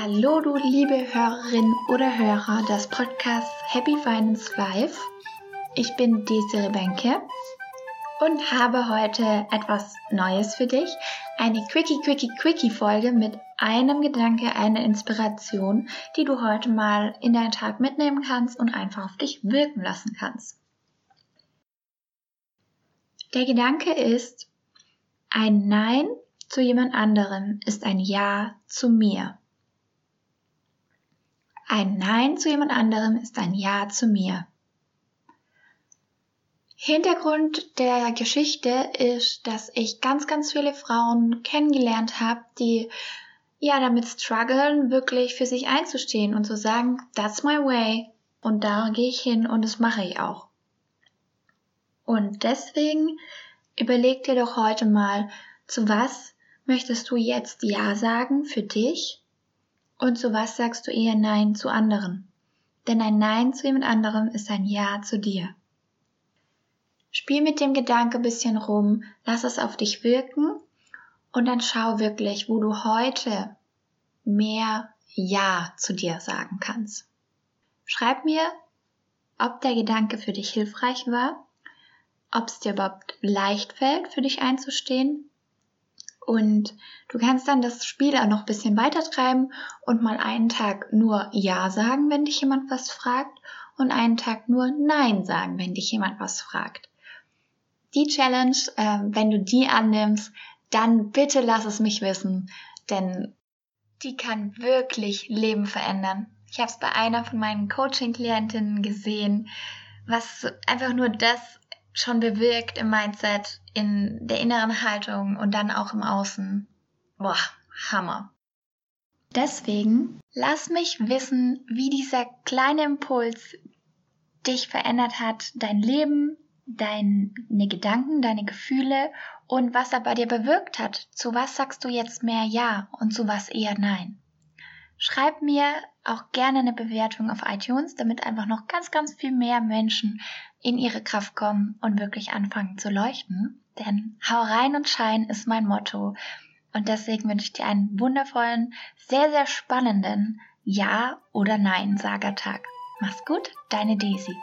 Hallo du liebe Hörerin oder Hörer des Podcasts Happy Finance Life. Ich bin Desiree Benke und habe heute etwas Neues für dich. Eine Quickie, Quickie, Quickie Folge mit einem Gedanke, einer Inspiration, die du heute mal in deinen Tag mitnehmen kannst und einfach auf dich wirken lassen kannst. Der Gedanke ist, ein Nein zu jemand anderem ist ein Ja zu mir. Ein Nein zu jemand anderem ist ein Ja zu mir. Hintergrund der Geschichte ist, dass ich ganz, ganz viele Frauen kennengelernt habe, die ja damit strugglen, wirklich für sich einzustehen und zu sagen, that's my way und da gehe ich hin und das mache ich auch. Und deswegen überleg dir doch heute mal, zu was möchtest du jetzt Ja sagen für dich und zu was sagst du eher Nein zu anderen? Denn ein Nein zu jemand anderem ist ein Ja zu dir. Spiel mit dem Gedanke bisschen rum, lass es auf dich wirken und dann schau wirklich, wo du heute mehr Ja zu dir sagen kannst. Schreib mir, ob der Gedanke für dich hilfreich war, ob es dir überhaupt leicht fällt, für dich einzustehen und du kannst dann das Spiel auch noch ein bisschen weiter treiben und mal einen Tag nur Ja sagen, wenn dich jemand was fragt und einen Tag nur Nein sagen, wenn dich jemand was fragt. Die Challenge, äh, wenn du die annimmst, dann bitte lass es mich wissen, denn die kann wirklich Leben verändern. Ich habe es bei einer von meinen Coaching-Klientinnen gesehen, was einfach nur das schon bewirkt im Mindset, in der inneren Haltung und dann auch im Außen. Boah, Hammer. Deswegen lass mich wissen, wie dieser kleine Impuls dich verändert hat, dein Leben, deine Gedanken, deine Gefühle und was er bei dir bewirkt hat. Zu was sagst du jetzt mehr Ja und zu was eher Nein? Schreib mir auch gerne eine Bewertung auf iTunes, damit einfach noch ganz, ganz viel mehr Menschen in ihre Kraft kommen und wirklich anfangen zu leuchten. Denn hau rein und schein ist mein Motto. Und deswegen wünsche ich dir einen wundervollen, sehr, sehr spannenden Ja- oder Nein-Sagertag. Mach's gut, deine Daisy.